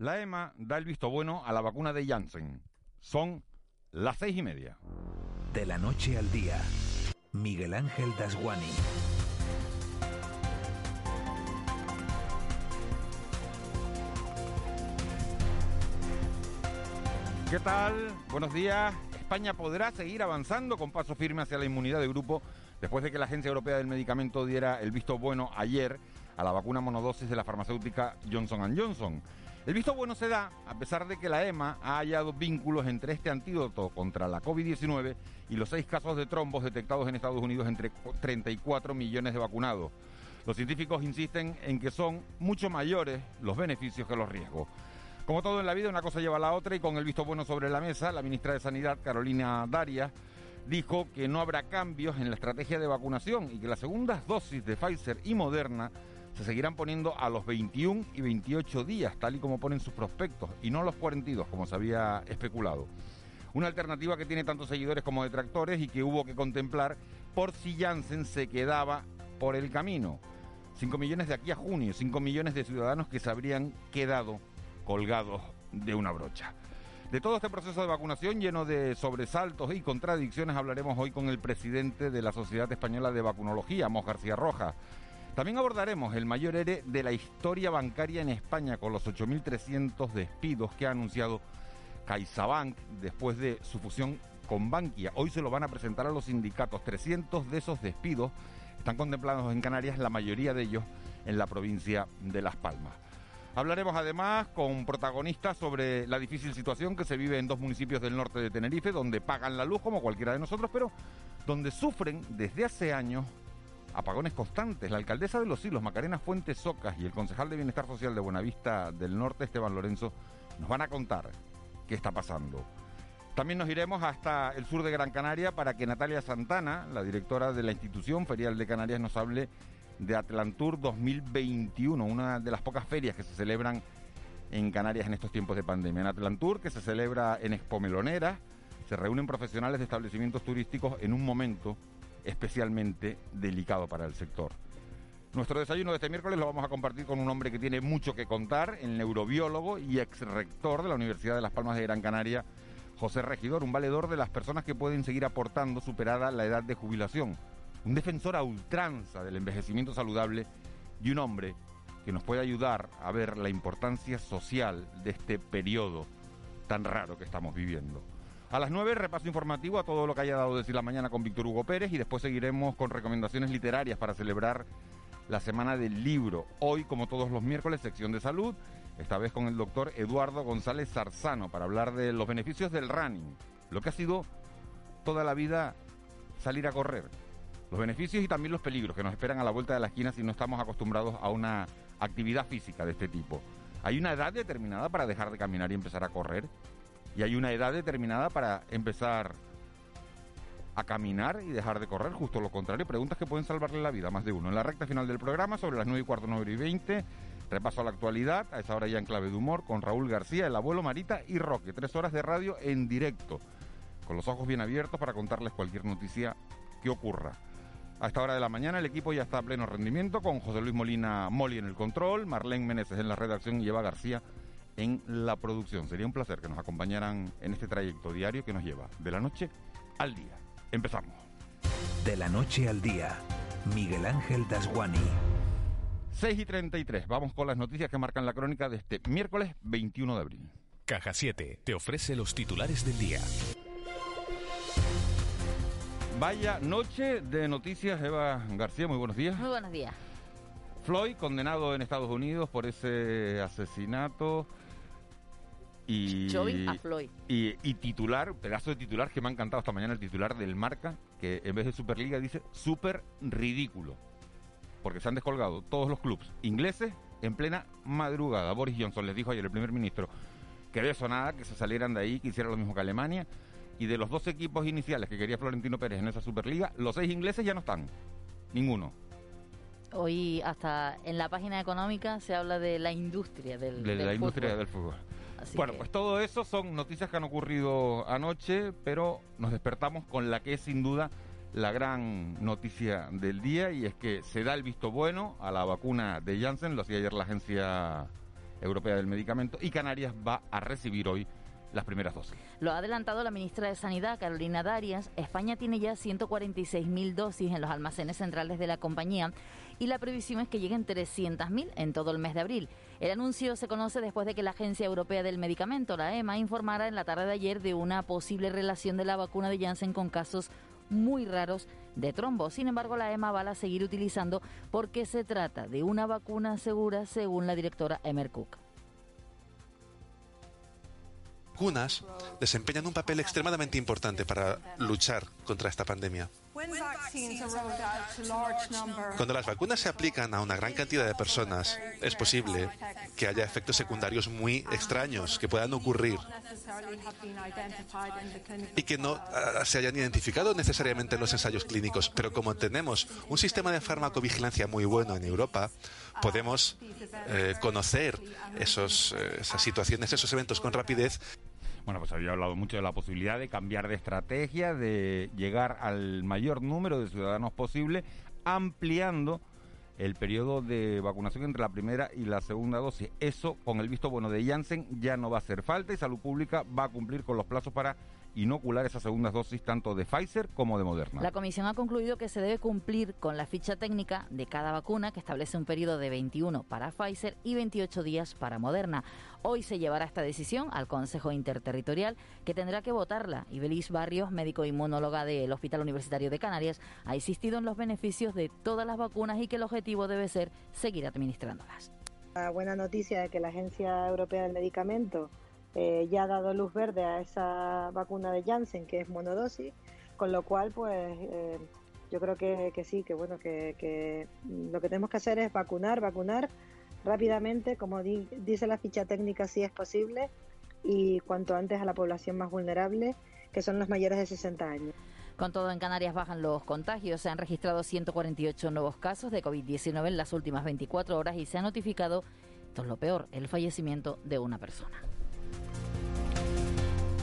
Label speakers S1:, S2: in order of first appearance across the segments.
S1: La EMA da el visto bueno a la vacuna de Janssen. Son las seis y media.
S2: De la noche al día, Miguel Ángel Dasguani.
S1: ¿Qué tal? Buenos días. España podrá seguir avanzando con paso firme hacia la inmunidad de grupo después de que la Agencia Europea del Medicamento diera el visto bueno ayer a la vacuna monodosis de la farmacéutica Johnson Johnson. El visto bueno se da a pesar de que la EMA ha hallado vínculos entre este antídoto contra la COVID-19 y los seis casos de trombos detectados en Estados Unidos entre 34 millones de vacunados. Los científicos insisten en que son mucho mayores los beneficios que los riesgos. Como todo en la vida, una cosa lleva a la otra y con el visto bueno sobre la mesa, la ministra de Sanidad, Carolina Darias, dijo que no habrá cambios en la estrategia de vacunación y que las segundas dosis de Pfizer y Moderna se seguirán poniendo a los 21 y 28 días, tal y como ponen sus prospectos, y no a los 42, como se había especulado. Una alternativa que tiene tantos seguidores como detractores y que hubo que contemplar por si Janssen se quedaba por el camino. 5 millones de aquí a junio, 5 millones de ciudadanos que se habrían quedado colgados de una brocha. De todo este proceso de vacunación lleno de sobresaltos y contradicciones hablaremos hoy con el presidente de la Sociedad Española de Vacunología, Mos García Rojas. También abordaremos el mayor ERE de la historia bancaria en España con los 8.300 despidos que ha anunciado CaixaBank después de su fusión con Bankia. Hoy se lo van a presentar a los sindicatos. 300 de esos despidos están contemplados en Canarias, la mayoría de ellos en la provincia de Las Palmas. Hablaremos además con protagonistas sobre la difícil situación que se vive en dos municipios del norte de Tenerife, donde pagan la luz como cualquiera de nosotros, pero donde sufren desde hace años apagones constantes. La alcaldesa de Los Silos, Macarena Fuentes Socas, y el concejal de Bienestar Social de Buenavista del Norte, Esteban Lorenzo, nos van a contar qué está pasando. También nos iremos hasta el sur de Gran Canaria para que Natalia Santana, la directora de la institución ferial de Canarias, nos hable de Atlantur 2021, una de las pocas ferias que se celebran en Canarias en estos tiempos de pandemia. En Atlantur, que se celebra en Expo Melonera, se reúnen profesionales de establecimientos turísticos en un momento especialmente delicado para el sector. Nuestro desayuno de este miércoles lo vamos a compartir con un hombre que tiene mucho que contar, el neurobiólogo y ex rector de la Universidad de Las Palmas de Gran Canaria, José Regidor, un valedor de las personas que pueden seguir aportando superada la edad de jubilación un defensor a ultranza del envejecimiento saludable y un hombre que nos puede ayudar a ver la importancia social de este periodo tan raro que estamos viviendo. A las 9, repaso informativo a todo lo que haya dado decir la mañana con Víctor Hugo Pérez y después seguiremos con recomendaciones literarias para celebrar la Semana del Libro. Hoy, como todos los miércoles, sección de salud, esta vez con el doctor Eduardo González Zarzano para hablar de los beneficios del running, lo que ha sido toda la vida salir a correr los beneficios y también los peligros que nos esperan a la vuelta de la esquina si no estamos acostumbrados a una actividad física de este tipo. Hay una edad determinada para dejar de caminar y empezar a correr. Y hay una edad determinada para empezar a caminar y dejar de correr. Justo lo contrario, preguntas que pueden salvarle la vida más de uno. En la recta final del programa, sobre las 9 y cuarto, 9 y 20, repaso a la actualidad, a esa hora ya en clave de humor, con Raúl García, el abuelo Marita y Roque. Tres horas de radio en directo, con los ojos bien abiertos para contarles cualquier noticia que ocurra. A esta hora de la mañana el equipo ya está a pleno rendimiento con José Luis Molina Moli en el control, Marlene Meneses en la redacción y Eva García en la producción. Sería un placer que nos acompañaran en este trayecto diario que nos lleva de la noche al día. Empezamos.
S2: De la noche al día, Miguel Ángel Dasguani.
S1: 6 y 33. Vamos con las noticias que marcan la crónica de este miércoles 21 de abril.
S2: Caja 7 te ofrece los titulares del día.
S1: Vaya noche de noticias, Eva García, muy buenos días.
S3: Muy buenos días.
S1: Floyd, condenado en Estados Unidos por ese asesinato. Y,
S3: a Floyd.
S1: Y, titular, pedazo de titular que me ha encantado esta mañana, el titular del Marca, que en vez de Superliga dice súper ridículo. Porque se han descolgado todos los clubes ingleses en plena madrugada. Boris Johnson les dijo ayer el primer ministro que de eso nada, que se salieran de ahí, que hicieran lo mismo que Alemania y de los dos equipos iniciales que quería Florentino Pérez en esa Superliga, los seis ingleses ya no están. Ninguno.
S3: Hoy hasta en la página económica se habla de la industria del,
S1: de la industria del fútbol. Bueno, pues todo eso son noticias que han ocurrido anoche, pero nos despertamos con la que es sin duda la gran noticia del día y es que se da el visto bueno a la vacuna de Janssen, lo hacía ayer la agencia Europea del Medicamento y Canarias va a recibir hoy las primeras dosis.
S3: Lo ha adelantado la ministra de Sanidad, Carolina Darias. España tiene ya 146.000 dosis en los almacenes centrales de la compañía y la previsión es que lleguen 300.000 en todo el mes de abril. El anuncio se conoce después de que la Agencia Europea del Medicamento, la EMA, informara en la tarde de ayer de una posible relación de la vacuna de Janssen con casos muy raros de trombo. Sin embargo, la EMA va a seguir utilizando porque se trata de una vacuna segura, según la directora Emer Cook
S4: vacunas desempeñan un papel extremadamente importante para luchar contra esta pandemia. Cuando las vacunas se aplican a una gran cantidad de personas, es posible que haya efectos secundarios muy extraños que puedan ocurrir y que no ah, se hayan identificado necesariamente en los ensayos clínicos. Pero como tenemos un sistema de farmacovigilancia muy bueno en Europa, podemos eh, conocer esos, eh, esas situaciones, esos eventos con rapidez
S1: bueno, pues había hablado mucho de la posibilidad de cambiar de estrategia, de llegar al mayor número de ciudadanos posible, ampliando el periodo de vacunación entre la primera y la segunda dosis. Eso, con el visto bueno de Janssen, ya no va a hacer falta y Salud Pública va a cumplir con los plazos para inocular esas segundas dosis tanto de Pfizer como de Moderna.
S3: La comisión ha concluido que se debe cumplir con la ficha técnica de cada vacuna que establece un periodo de 21 para Pfizer y 28 días para Moderna. Hoy se llevará esta decisión al Consejo Interterritorial que tendrá que votarla y Belis Barrios, médico inmunóloga del Hospital Universitario de Canarias, ha insistido en los beneficios de todas las vacunas y que el objetivo debe ser seguir administrándolas.
S5: La buena noticia de que la Agencia Europea del Medicamento eh, ya ha dado luz verde a esa vacuna de Janssen, que es monodosis, con lo cual, pues eh, yo creo que, sí, que bueno, que, lo que tenemos que hacer es vacunar, vacunar rápidamente, como dice la ficha técnica, si es posible, y cuanto antes a la población más vulnerable, que son los mayores de 60 años.
S3: Con todo, en Canarias bajan los contagios. Se han registrado 148 nuevos casos de COVID-19 en las últimas 24 horas y se ha notificado, esto es lo peor, el fallecimiento de una persona.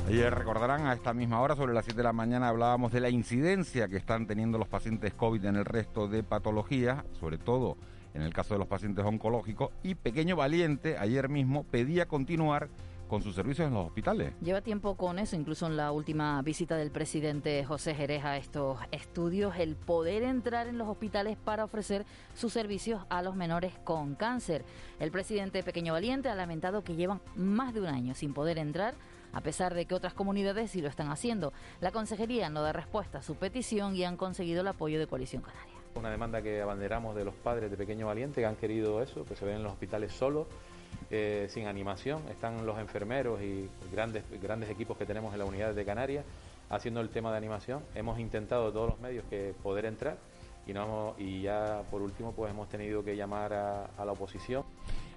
S1: Ayer recordarán a esta misma hora, sobre las 7 de la mañana, hablábamos de la incidencia que están teniendo los pacientes COVID en el resto de patologías, sobre todo en el caso de los pacientes oncológicos. Y Pequeño Valiente ayer mismo pedía continuar con sus servicios en los hospitales.
S3: Lleva tiempo con eso, incluso en la última visita del presidente José Jerez a estos estudios, el poder entrar en los hospitales para ofrecer sus servicios a los menores con cáncer. El presidente Pequeño Valiente ha lamentado que llevan más de un año sin poder entrar a pesar de que otras comunidades sí lo están haciendo. La consejería no da respuesta a su petición y han conseguido el apoyo de Coalición Canaria.
S6: Una demanda que abanderamos de los padres de Pequeño Valiente que han querido eso, que se ven en los hospitales solos, eh, sin animación. Están los enfermeros y grandes, grandes equipos que tenemos en las unidades de Canarias haciendo el tema de animación. Hemos intentado todos los medios que poder entrar y ya por último pues hemos tenido que llamar a la oposición.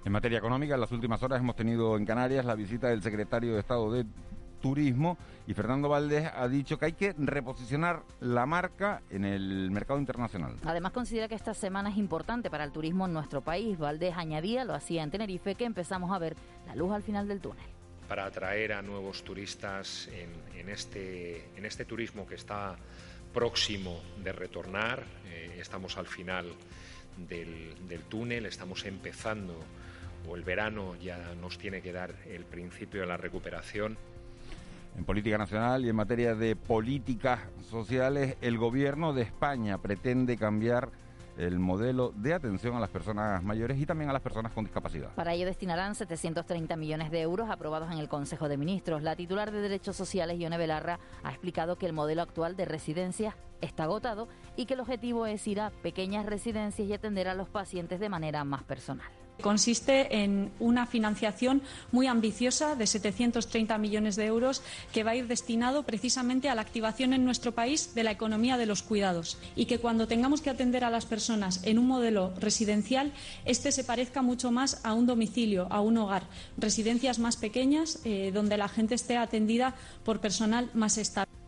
S1: En materia económica, en las últimas horas hemos tenido en Canarias la visita del secretario de Estado de Turismo y Fernando Valdés ha dicho que hay que reposicionar la marca en el mercado internacional.
S3: Además considera que esta semana es importante para el turismo en nuestro país. Valdés añadía, lo hacía en Tenerife, que empezamos a ver la luz al final del túnel.
S7: Para atraer a nuevos turistas en, este, en este turismo que está próximo de retornar, eh, estamos al final del, del túnel, estamos empezando o el verano ya nos tiene que dar el principio de la recuperación.
S1: En política nacional y en materia de políticas sociales, el gobierno de España pretende cambiar el modelo de atención a las personas mayores y también a las personas con discapacidad.
S3: Para ello destinarán 730 millones de euros aprobados en el Consejo de Ministros. La titular de Derechos Sociales, Ione Belarra, ha explicado que el modelo actual de residencias está agotado y que el objetivo es ir a pequeñas residencias y atender a los pacientes de manera más personal.
S8: Consiste en una financiación muy ambiciosa de 730 millones de euros que va a ir destinado precisamente a la activación en nuestro país de la economía de los cuidados y que cuando tengamos que atender a las personas en un modelo residencial, este se parezca mucho más a un domicilio, a un hogar, residencias más pequeñas eh, donde la gente esté atendida por personal más estable.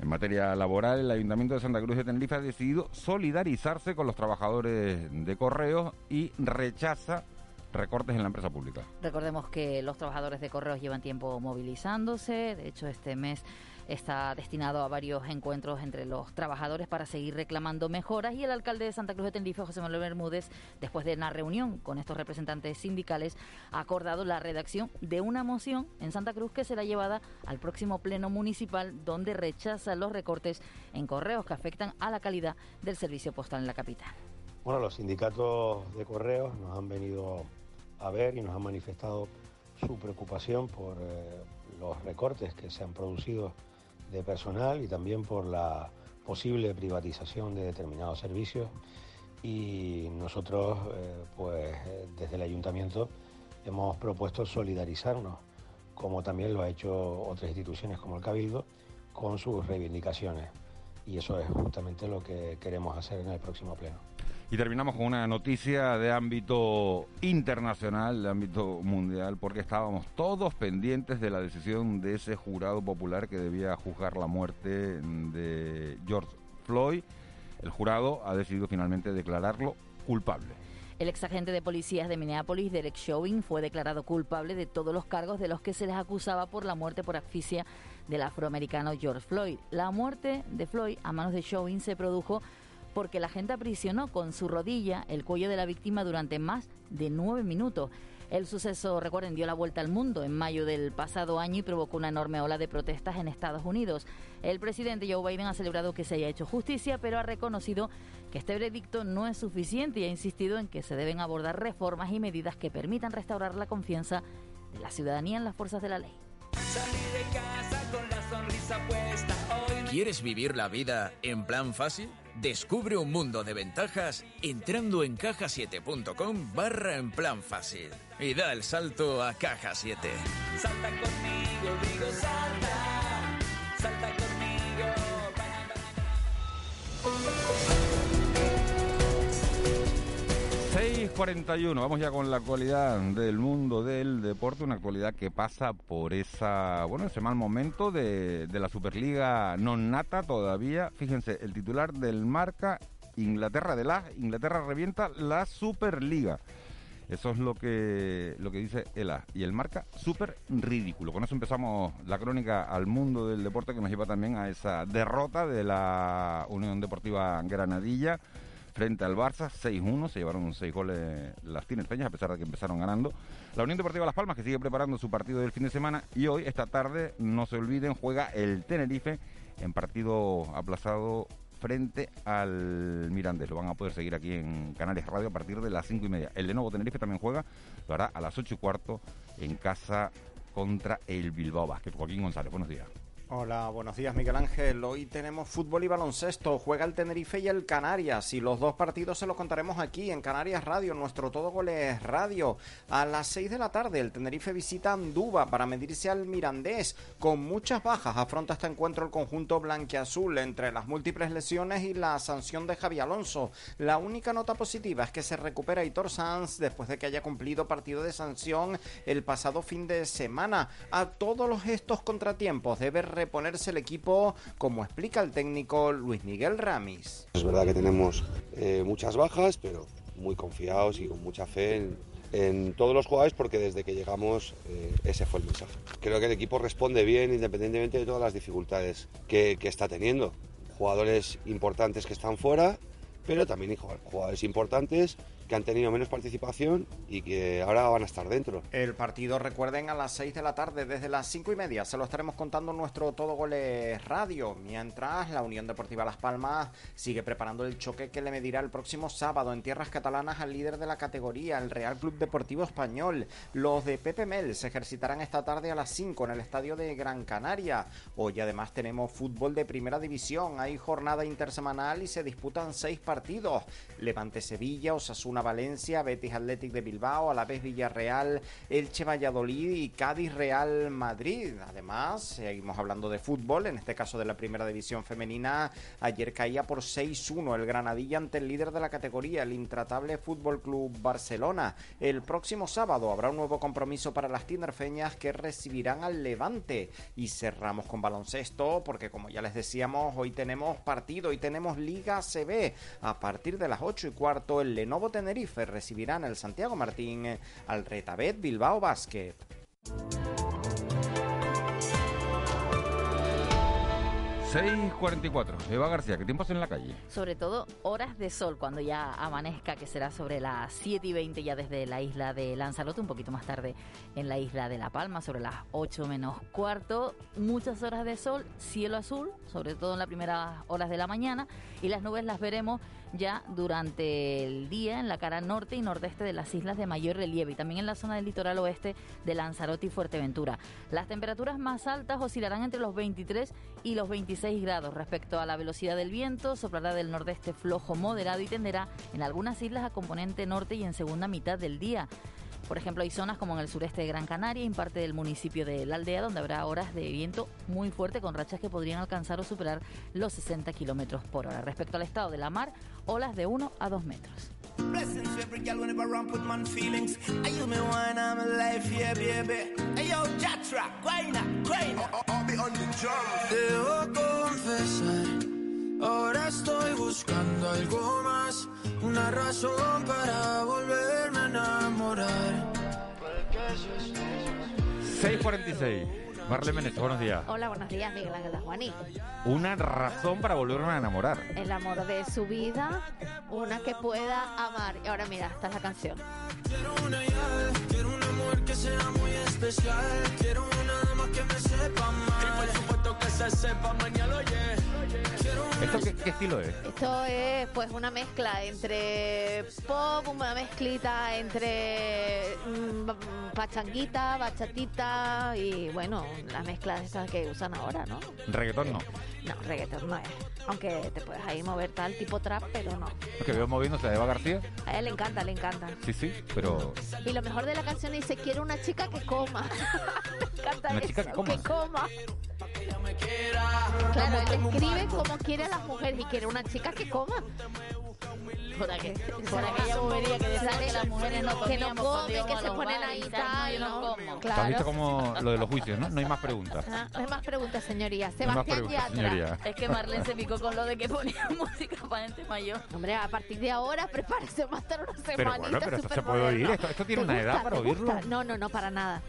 S1: En materia laboral, el Ayuntamiento de Santa Cruz de Tenerife ha decidido solidarizarse con los trabajadores de correos y rechaza recortes en la empresa pública.
S3: Recordemos que los trabajadores de correos llevan tiempo movilizándose, de hecho este mes está destinado a varios encuentros entre los trabajadores para seguir reclamando mejoras y el alcalde de Santa Cruz de Tenerife, José Manuel Bermúdez, después de una reunión con estos representantes sindicales, ha acordado la redacción de una moción en Santa Cruz que será llevada al próximo pleno municipal donde rechaza los recortes en correos que afectan a la calidad del servicio postal en la capital.
S9: Bueno, los sindicatos de correos nos han venido a ver y nos han manifestado su preocupación por eh, los recortes que se han producido de personal y también por la posible privatización de determinados servicios y nosotros eh, pues desde el ayuntamiento hemos propuesto solidarizarnos como también lo ha hecho otras instituciones como el Cabildo con sus reivindicaciones y eso es justamente lo que queremos hacer en el próximo pleno.
S1: Y terminamos con una noticia de ámbito internacional, de ámbito mundial, porque estábamos todos pendientes de la decisión de ese jurado popular que debía juzgar la muerte de George Floyd. El jurado ha decidido finalmente declararlo culpable.
S3: El ex agente de policías de Minneapolis, Derek Chauvin, fue declarado culpable de todos los cargos de los que se les acusaba por la muerte por asfixia del afroamericano George Floyd. La muerte de Floyd a manos de Chauvin se produjo porque la gente aprisionó con su rodilla el cuello de la víctima durante más de nueve minutos. El suceso, recuerden, dio la vuelta al mundo en mayo del pasado año y provocó una enorme ola de protestas en Estados Unidos. El presidente Joe Biden ha celebrado que se haya hecho justicia, pero ha reconocido que este veredicto no es suficiente y ha insistido en que se deben abordar reformas y medidas que permitan restaurar la confianza de la ciudadanía en las fuerzas de la ley.
S10: ¿Quieres vivir la vida en plan fácil? Descubre un mundo de ventajas entrando en cajasiete.com barra en plan fácil y da el salto a Caja 7. Salta conmigo, digo salta,
S1: 6.41, vamos ya con la actualidad del mundo del deporte, una actualidad que pasa por esa, bueno, ese mal momento de, de la Superliga non nata todavía. Fíjense, el titular del marca, Inglaterra de la, Inglaterra revienta la Superliga. Eso es lo que, lo que dice el A. Y el marca súper ridículo. Con eso empezamos la crónica al mundo del deporte que nos lleva también a esa derrota de la Unión Deportiva Granadilla frente al Barça, 6-1, se llevaron 6 goles las tinerfeñas a pesar de que empezaron ganando. La Unión Deportiva Las Palmas que sigue preparando su partido del fin de semana y hoy, esta tarde, no se olviden, juega el Tenerife en partido aplazado frente al Mirandés. Lo van a poder seguir aquí en Canales Radio a partir de las 5 y media. El de nuevo Tenerife también juega, lo hará a las 8 y cuarto en casa contra el Bilbao Basket. Joaquín González, buenos días.
S11: Hola, buenos días Miguel Ángel. Hoy tenemos fútbol y baloncesto. Juega el Tenerife y el Canarias. Y los dos partidos se los contaremos aquí en Canarias Radio, nuestro Todo Goles Radio. A las 6 de la tarde el Tenerife visita Anduba para medirse al Mirandés. Con muchas bajas afronta este encuentro el conjunto blanquiazul entre las múltiples lesiones y la sanción de Javi Alonso. La única nota positiva es que se recupera Hitor Sanz después de que haya cumplido partido de sanción el pasado fin de semana. A todos estos contratiempos debe reponerse el equipo, como explica el técnico Luis Miguel Ramis.
S12: Es verdad que tenemos eh, muchas bajas, pero muy confiados y con mucha fe en, todos los jugadores porque desde que llegamos eh, ese fue el mensaje. Creo que el equipo responde bien independientemente de todas las dificultades que, que está teniendo. Jugadores importantes que están fuera, pero también jugadores importantes que han tenido menos participación y que ahora van a estar dentro.
S11: El partido, recuerden, a las 6 de la tarde, desde las 5 y media, se lo estaremos contando en nuestro Todo Goles Radio, mientras la Unión Deportiva Las Palmas sigue preparando el choque que le medirá el próximo sábado en tierras catalanas al líder de la categoría, el Real Club Deportivo Español. Los de Pepe Mel se ejercitarán esta tarde a las 5 en el estadio de Gran Canaria. Hoy además tenemos fútbol de primera división, hay jornada intersemanal y se disputan 6 partidos. Levante Sevilla, Osasuna Valencia, Betis Athletic de Bilbao, a la vez Villarreal, Elche Valladolid y Cádiz Real Madrid. Además, seguimos hablando de fútbol, en este caso de la primera división femenina. Ayer caía por 6-1 el Granadilla ante el líder de la categoría, el intratable Fútbol Club Barcelona. El próximo sábado habrá un nuevo compromiso para las tinerfeñas que recibirán al Levante. Y cerramos con baloncesto, porque como ya les decíamos, hoy tenemos partido, y tenemos Liga CB. A partir de las 8 y cuarto, el Lenovo Tenerife recibirán el Santiago Martín al Retabet Bilbao Basket.
S1: 6.44. Eva García, ¿qué tiempo hace en la calle?
S3: Sobre todo horas de sol cuando ya amanezca, que será sobre las 7 y 20 ya desde la isla de Lanzarote, un poquito más tarde en la isla de La Palma, sobre las 8 menos cuarto. Muchas horas de sol, cielo azul, sobre todo en las primeras horas de la mañana, y las nubes las veremos ya durante el día en la cara norte y nordeste de las islas de mayor relieve y también en la zona del litoral oeste de Lanzarote y Fuerteventura. Las temperaturas más altas oscilarán entre los 23 y los 26 grados. Respecto a la velocidad del viento, soplará del nordeste flojo moderado y tenderá en algunas islas a componente norte y en segunda mitad del día. Por ejemplo, hay zonas como en el sureste de Gran Canaria y en parte del municipio de La Aldea, donde habrá horas de viento muy fuerte con rachas que podrían alcanzar o superar los 60 kilómetros por hora. Respecto al estado de la mar, olas de 1 a 2 metros.
S13: Ahora estoy buscando algo más, una razón para volverme a.
S1: 6.46. Marle Menezes, buenos días.
S14: Hola, buenos días, Miguel Ángel Juaní.
S1: Una razón para volverme a enamorar.
S14: El amor de su vida, una que pueda amar. Y ahora mira, esta es la canción.
S13: Quiero una ya, quiero un amor que sea muy especial. Quiero una más que me sepa mal. Que se sepa mañana, oye.
S1: ¿Esto qué, qué estilo es?
S14: Esto es pues una mezcla entre pop, una mezclita entre mm, pachanguita, bachatita y bueno, las mezclas esas que usan ahora, ¿no?
S1: Reggaetón no.
S14: No, reggaetón no es. Aunque te puedes ahí mover tal tipo trap, pero no.
S1: Porque veo moviéndose a Eva García.
S14: A él le encanta, le encanta.
S1: Sí, sí, pero
S14: Y lo mejor de la canción dice, quiero una chica que coma. me encanta
S1: Una
S14: eso,
S1: chica que coma.
S14: coma. Claro, él escribe como quiere a las mujeres y quiere una chica que coma.
S3: Por, aquel- por aquella bobería que decía que las mujeres no
S14: que no comen, que se ponen ahí
S3: y
S14: tal,
S3: no
S14: ¿no?
S3: como.
S1: ¿tú has
S14: Claro.
S1: visto como lo de los juicios, no? No hay más preguntas.
S14: Ah, no hay más preguntas, señoría.
S1: No
S14: Sebastián
S1: preguntas,
S14: Yatra.
S1: señoría.
S3: Es que Marlene se picó con lo de que ponía música para gente mayor.
S14: Hombre, a partir de ahora prepárese va a estar una semanita
S1: Pero bueno, pero esto se puede oír. Esto, esto tiene
S14: ¿Te
S1: una
S14: gusta?
S1: edad para oírlo.
S14: No, no, no, para nada.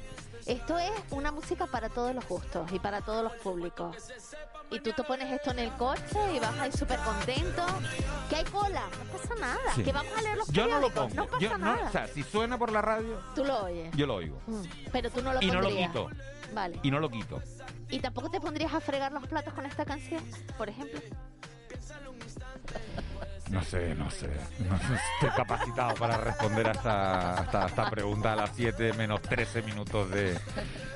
S14: Esto es una música para todos los gustos y para todos los públicos. Y tú te pones esto en el coche y vas ahí súper contento. Que hay cola, no pasa nada.
S1: Sí.
S14: Que vamos a leer los
S1: Yo no lo pongo.
S14: No pasa
S1: Yo no-
S14: nada.
S1: o sea, si suena por la radio,
S14: tú lo oyes.
S1: yo lo oigo.
S14: Mm, Pero tú no lo
S1: Y no lo quito.
S14: Vale.
S1: Y no lo quito.
S14: ¿Y tampoco te pondrías a fregar los platos con esta canción, por ejemplo?
S1: No sé, no sé. No estoy capacitado para responder a esta, esta, pregunta a las 7 menos 13 minutos de,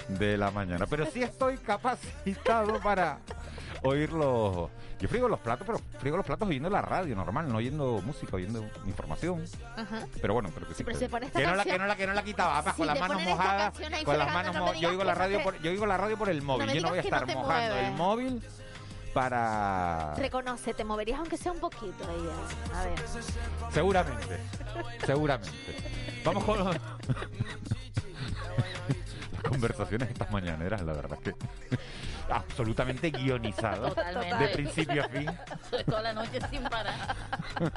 S1: de la mañana. Pero sí estoy capacitado para oírlo. Yo frigo los platos, pero frigo los platos oyendo la radio normal, no oyendo música, oyendo información.
S14: Ajá.
S1: Pero bueno, pero que sí.
S14: Pero
S1: que,
S14: se pone esta
S1: que no la, que no la que no la quitaba,
S14: Si
S1: con las manos mojadas, con las manos
S14: no
S1: mo- yo oigo la radio por, yo oigo la radio por el móvil, yo no voy a estar mojando el móvil para
S14: Reconoce, te moverías aunque sea un poquito ella. A ver.
S1: Seguramente, seguramente. Vamos con los- las conversaciones estas mañaneras, la verdad que absolutamente guionizado
S3: Totalmente.
S1: de principio a fin.
S3: Toda la noche sin parar.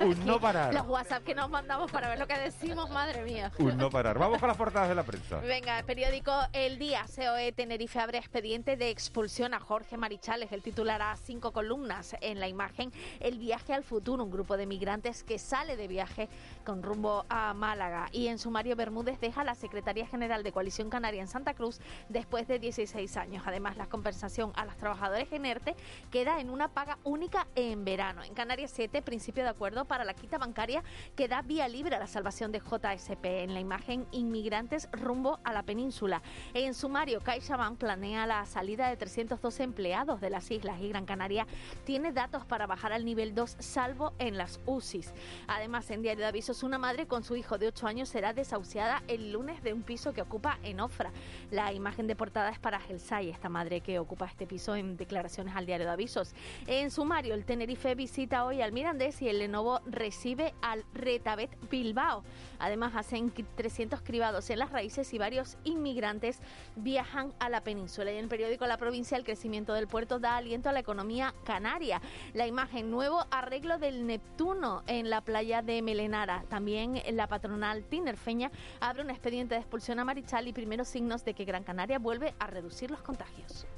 S1: Un no parar,
S14: Los WhatsApp que nos mandamos para ver lo que decimos, madre mía.
S1: un no parar. Vamos con las portadas de la prensa.
S14: Venga, el periódico El Día, COE Tenerife abre expediente de expulsión a Jorge Marichales. El titular a cinco columnas. En la imagen, El viaje al futuro, un grupo de migrantes que sale de viaje con rumbo a Málaga. Y en sumario, Bermúdez deja la Secretaría General de Coalición Canaria en Santa Cruz después de 16 años. Además, la compensación a los trabajadores en ERTE queda en una paga única en verano. En Canarias 7, principio de acuerdo para la quita bancaria que da vía libre a la salvación de JSP. En la imagen, inmigrantes rumbo a la península. En sumario, CaixaBank planea la salida de 312 empleados de las islas y Gran Canaria tiene datos para bajar al nivel 2, salvo en las UCIs. Además, en Diario de Avisos, una madre con su hijo de 8 años será desahuciada el lunes de un piso que ocupa en Ofra. La imagen de portada es para Gelsay, esta madre que ocupa este piso en declaraciones al Diario de Avisos. En sumario, el Tenerife visita hoy al Mirandés y el Lenovo recibe al Retabet Bilbao. Además, hacen 300 cribados en las raíces y varios inmigrantes viajan a la península. Y en el periódico La Provincia, el crecimiento del puerto da aliento a la economía canaria. La imagen, nuevo arreglo del Neptuno en la playa de Melenara. También la patronal tinerfeña abre un expediente de expulsión a Marichal y primeros signos de que Gran Canaria vuelve a reducir los contagios.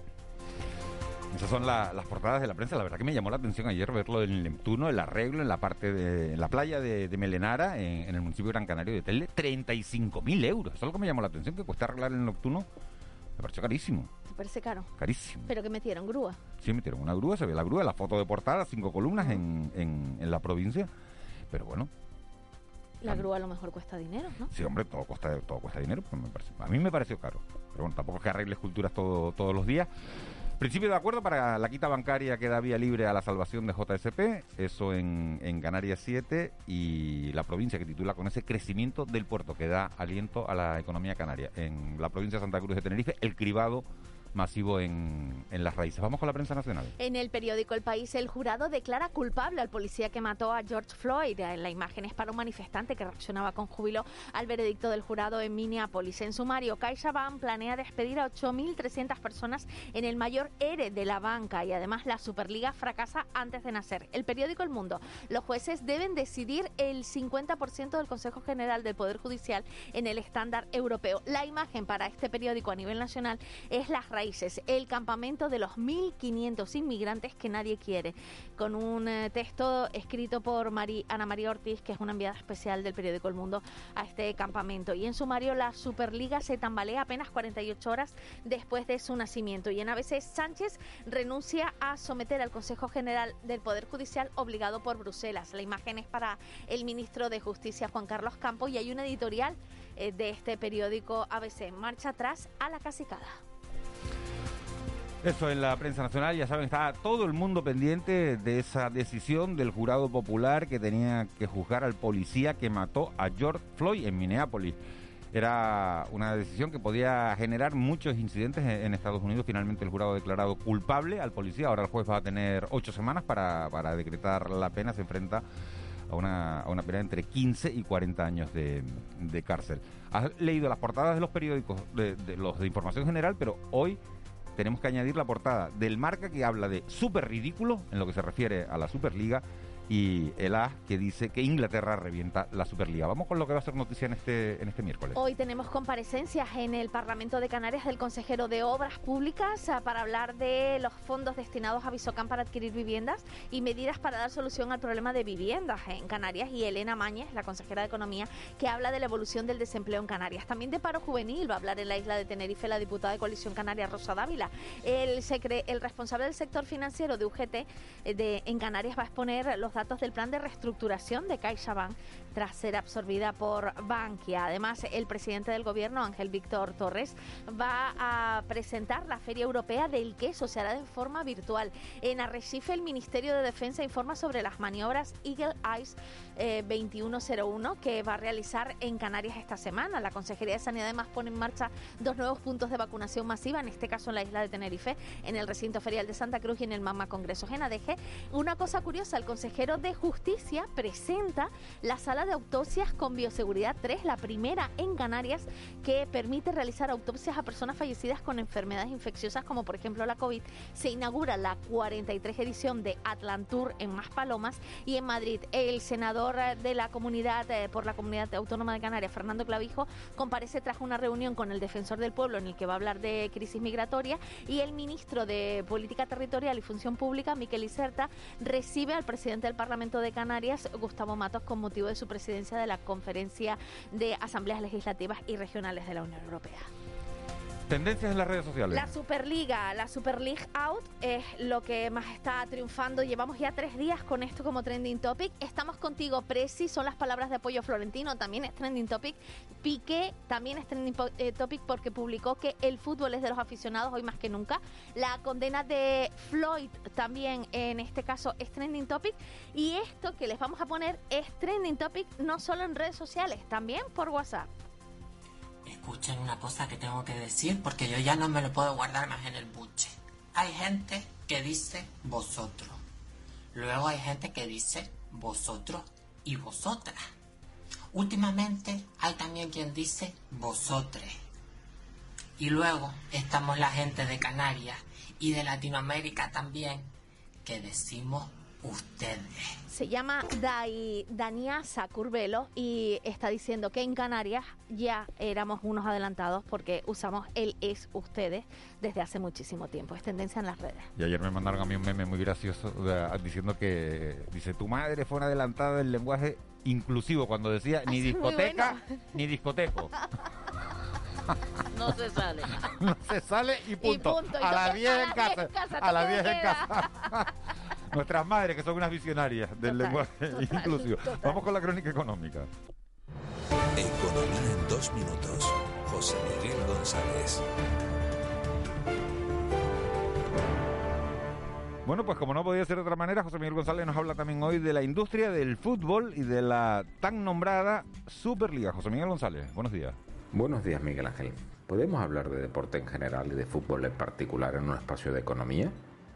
S1: Esas son la- las portadas de la prensa. La verdad que me llamó la atención ayer verlo en el Neptuno, el arreglo en la parte de en la playa de, de Melenara, en, en el municipio de Gran Canario de Telde. 35.000 euros. Eso es lo que me llamó la atención, que cuesta arreglar el Neptuno. Me pareció carísimo,
S14: Me parece caro.
S1: carísimo.
S14: Pero que metieron grúa.
S1: Sí, metieron una grúa, se ve la grúa, la foto de portada, cinco columnas en, en, en la provincia. Pero bueno,
S14: La grúa a lo mejor cuesta dinero, ¿no?
S1: sí, hombre, todo cuesta, todo cuesta dinero. pues me parece- a mí me pareció caro. Pero bueno, tampoco es que arregle esculturas todo, todos los días. Principio de acuerdo para la quita bancaria que da vía libre a la salvación de JSP, eso en, en Canarias 7 y la provincia que titula con ese crecimiento del puerto que da aliento a la economía canaria. En la provincia de Santa Cruz de Tenerife, el cribado masivo en, en las raíces. Vamos con la prensa nacional.
S14: En el periódico El País, el jurado declara culpable al policía que mató a George Floyd. En la imagen es para un manifestante que reaccionaba con júbilo al veredicto del jurado en Minneapolis. En sumario, CaixaBank planea despedir a 8.300 personas en el mayor ERE de la banca y además la Superliga fracasa antes de nacer. El periódico El Mundo. Los jueces deben decidir el 50% del Consejo General del Poder Judicial en el estándar europeo. La imagen para este periódico a nivel nacional es las raíces, el campamento de los 1.500 inmigrantes que nadie quiere, con un eh, texto escrito por Ana María Ortiz, que es una enviada especial del periódico El Mundo a este campamento. Y en sumario, la Superliga se tambalea apenas 48 horas después de su nacimiento. Y en ABC, Sánchez renuncia a someter al Consejo General del Poder Judicial obligado por Bruselas. La imagen es para el ministro de Justicia, Juan Carlos Campo, y hay una editorial eh, de este periódico ABC, Marcha atrás a la casicada.
S1: Eso en la prensa nacional, ya saben, está todo el mundo pendiente de esa decisión del jurado popular que tenía que juzgar al policía que mató a George Floyd en Minneapolis. Era una decisión que podía generar muchos incidentes en, Estados Unidos. Finalmente el jurado ha declarado culpable al policía. Ahora el juez va a tener ocho semanas para, para decretar la pena. Se enfrenta a una, a una pena entre 15 y 40 años de, de cárcel. Has leído las portadas de los periódicos, de los de información general, pero hoy tenemos que añadir la portada del marca que habla de súper ridículo en lo que se refiere a la Superliga y el A que dice que Inglaterra revienta la Superliga. Vamos con lo que va a ser noticia en este, en este miércoles.
S14: Hoy tenemos comparecencias en el Parlamento de Canarias del consejero de Obras Públicas ah, para hablar de los fondos destinados a Visocam para adquirir viviendas y medidas para dar solución al problema de viviendas en Canarias y Elena Mañez, la consejera de Economía, que habla de la evolución del desempleo en Canarias. También de paro juvenil va a hablar en la isla de Tenerife la diputada de Coalición Canaria Rosa Dávila. El, secre- el responsable del sector financiero de UGT eh, de, en Canarias va a exponer los datos del plan de reestructuración de CaixaBank tras ser absorbida por Bankia. Además, el presidente del gobierno, Ángel Víctor Torres, va a presentar la Feria Europea del Queso. Se hará de forma virtual. En Arrecife, el Ministerio de Defensa informa sobre las maniobras Eagle Eyes eh, 2101 que va a realizar en Canarias esta semana. La Consejería de Sanidad además pone en marcha dos nuevos puntos de vacunación masiva, en este caso en la isla de Tenerife, en el recinto ferial de Santa Cruz y en el Mama Congresos en ADG. Una cosa curiosa, el consejero de Justicia presenta la sala de autopsias con bioseguridad 3, la primera en Canarias que permite realizar autopsias a personas fallecidas con enfermedades infecciosas como por ejemplo la COVID. Se inaugura la 43 edición de Atlantur en Maspalomas y en Madrid el senador de la comunidad eh, por la comunidad autónoma de Canarias, Fernando Clavijo, comparece tras una reunión con el defensor del pueblo en el que va a hablar de crisis migratoria y el ministro de Política Territorial y Función Pública, Miquel Iserta, recibe al presidente del Parlamento de Canarias, Gustavo Matos, con motivo de su presidencia de la Conferencia de Asambleas Legislativas y Regionales de la Unión Europea.
S1: Tendencias en las redes sociales.
S14: La Superliga, la Super League Out es lo que más está triunfando. Llevamos ya tres días con esto como trending topic. Estamos contigo, Presi, son las palabras de apoyo Florentino, también es trending topic. Piqué también es trending eh, topic porque publicó que el fútbol es de los aficionados hoy más que nunca. La condena de Floyd también en este caso es trending topic. Y esto que les vamos a poner es trending topic no solo en redes sociales, también por WhatsApp.
S15: Escuchen una cosa que tengo que decir porque yo ya no me lo puedo guardar más en el buche. Hay gente que dice vosotros. Luego hay gente que dice vosotros y vosotras. Últimamente hay también quien dice vosotres. Y luego estamos la gente de Canarias y de Latinoamérica también que decimos ustedes.
S14: Se llama Dai, Daniasa Curvelo y está diciendo que en Canarias ya éramos unos adelantados porque usamos el es ustedes desde hace muchísimo tiempo. Es tendencia en las redes.
S1: Y ayer me mandaron a mí un meme muy gracioso de- diciendo que, dice, tu madre fue una adelantada del lenguaje inclusivo cuando decía ni discoteca
S3: bueno.
S1: ni discoteco.
S3: No se sale.
S1: no se sale y punto.
S3: punto. Y
S1: A las
S3: toque-
S1: 10
S3: a
S1: en
S3: las
S1: casa.
S3: 10 en casa,
S1: A las
S3: toque de
S1: 10 en casa. Nuestras madres, que son unas visionarias del
S2: Total,
S1: lenguaje
S2: total,
S1: inclusivo.
S2: total.
S1: Vamos con la crónica económica.
S2: Economía en dos minutos. José Miguel González.
S1: Bueno, pues como no podía ser de otra manera, José Miguel González nos habla también hoy de la industria del fútbol y de la tan nombrada Superliga. José Miguel González, buenos días.
S16: Buenos días, Miguel Ángel. ¿Podemos hablar de deporte en general y de fútbol en particular en un espacio de economía?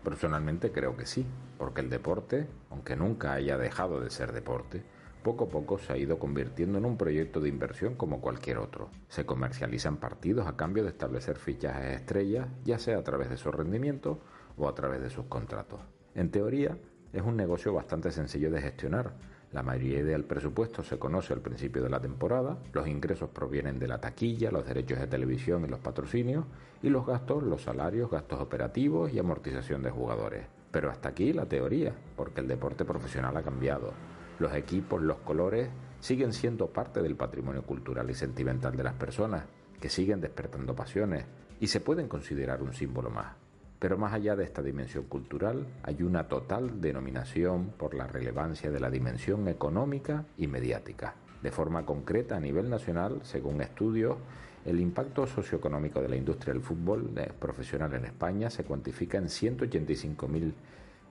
S16: Personalmente creo que sí, porque el deporte, aunque nunca haya dejado de ser deporte, poco a poco se ha ido convirtiendo en un proyecto de inversión como cualquier otro. Se comercializan partidos a cambio de establecer fichajes estrellas, ya sea a través de su rendimiento o a través de sus contratos. En teoría, es un negocio bastante sencillo de gestionar. La mayoría del presupuesto se conoce al principio de la temporada, los ingresos provienen de la taquilla, los derechos de televisión y los patrocinios, y los gastos, los salarios, gastos operativos y amortización de jugadores. Pero hasta aquí la teoría, porque el deporte profesional ha cambiado. Los equipos, los colores, siguen siendo parte del patrimonio cultural y sentimental de las personas, que siguen despertando pasiones y se pueden considerar un símbolo más. Pero más allá de esta dimensión cultural, hay una total denominación por la relevancia de la dimensión económica y mediática. De forma concreta, a nivel nacional, según estudios, el impacto socioeconómico de la industria del fútbol eh, profesional en España se cuantifica en 185.000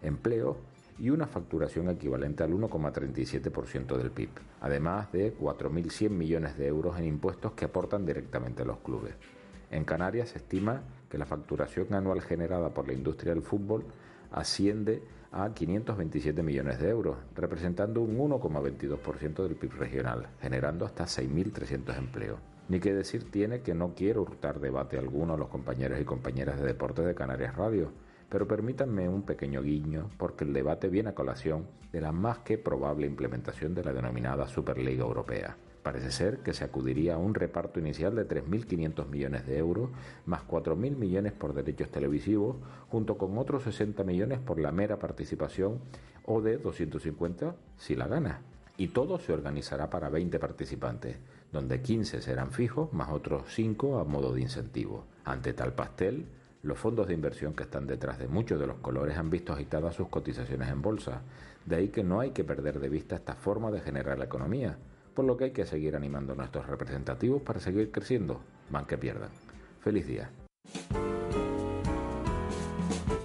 S16: empleos y una facturación equivalente al 1,37% del PIB, además de 4.100 millones de euros en impuestos que aportan directamente a los clubes. En Canarias se estima que la facturación anual generada por la industria del fútbol asciende a 527 millones de euros, representando un 1,22% del PIB regional, generando hasta 6.300 empleos. Ni que decir tiene que no quiero hurtar debate alguno a los compañeros y compañeras de deportes de Canarias Radio, pero permítanme un pequeño guiño porque el debate viene a colación de la más que probable implementación de la denominada Superliga Europea. Parece ser que se acudiría a un reparto inicial de 3.500 millones de euros, más 4.000 millones por derechos televisivos, junto con otros 60 millones por la mera participación o de 250 si la gana. Y todo se organizará para 20 participantes, donde 15 serán fijos, más otros 5 a modo de incentivo. Ante tal pastel, los fondos de inversión que están detrás de muchos de los colores han visto agitadas sus cotizaciones en bolsa. De ahí que no hay que perder de vista esta forma de generar la economía, por lo que hay que seguir animando a nuestros representativos para seguir creciendo, van que pierdan. Feliz día.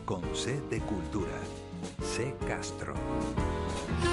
S2: Con C de Cultura. C Castro.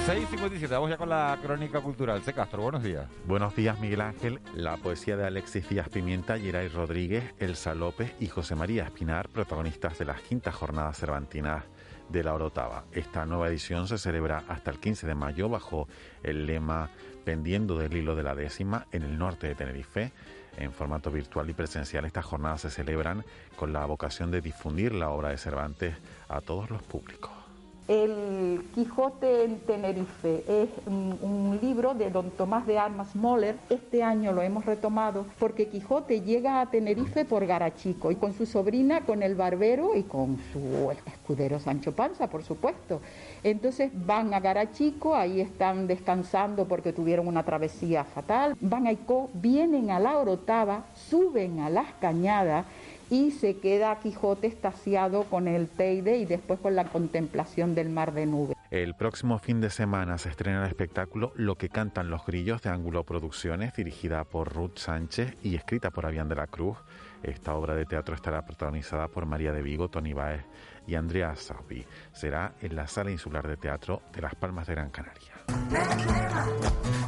S1: 6.57, vamos ya con la crónica cultural. C. Castro, buenos días.
S17: Buenos días, Miguel Ángel. La poesía de Alexis Díaz Pimienta, Geray Rodríguez, Elsa López y José María Espinar, protagonistas de las quintas jornadas cervantinas de la Orotava. Esta nueva edición se celebra hasta el 15 de mayo bajo el lema Pendiendo del hilo de la décima en el norte de Tenerife. En formato virtual y presencial, estas jornadas se celebran con la vocación de difundir la obra de Cervantes a todos los públicos.
S18: El Quijote en Tenerife es un, libro de don Tomás de Armas Moller. Este año lo hemos retomado porque Quijote llega a Tenerife por Garachico y con su sobrina, con el barbero y con su escudero Sancho Panza, por supuesto. Entonces van a Garachico, ahí están descansando porque tuvieron una travesía fatal. Van a Icó, vienen a la Orotava, suben a las cañadas y se queda Quijote estaciado con el Teide y después con la contemplación del mar de nubes.
S17: El próximo fin de semana se estrena el espectáculo Lo que cantan los grillos de Ángulo Producciones, dirigida por Ruth Sánchez y escrita por Avian de la Cruz. Esta obra de teatro estará protagonizada por María de Vigo, Tony Baez y Andrea Saubi. Será en la Sala Insular de Teatro de Las Palmas de Gran Canaria.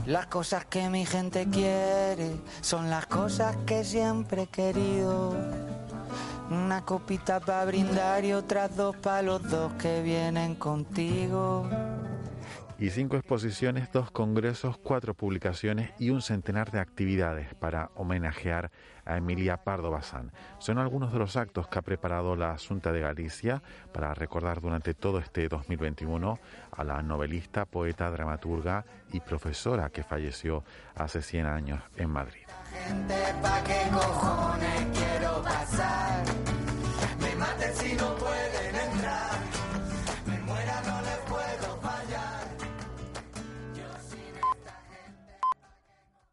S19: Las cosas que mi gente quiere son las cosas que siempre he querido. Una copita para brindar y otras dos para los dos que vienen contigo.
S17: y cinco exposiciones, dos congresos, cuatro publicaciones y un centenar de actividades para homenajear a Emilia Pardo Bazán. Son algunos de los actos que ha preparado la Junta de Galicia para recordar durante todo este 2021 a la novelista, poeta, dramaturga y profesora que falleció hace 100 años en Madrid.
S19: ¿Pa' qué cojones quiero pasar? Me maten si no puedo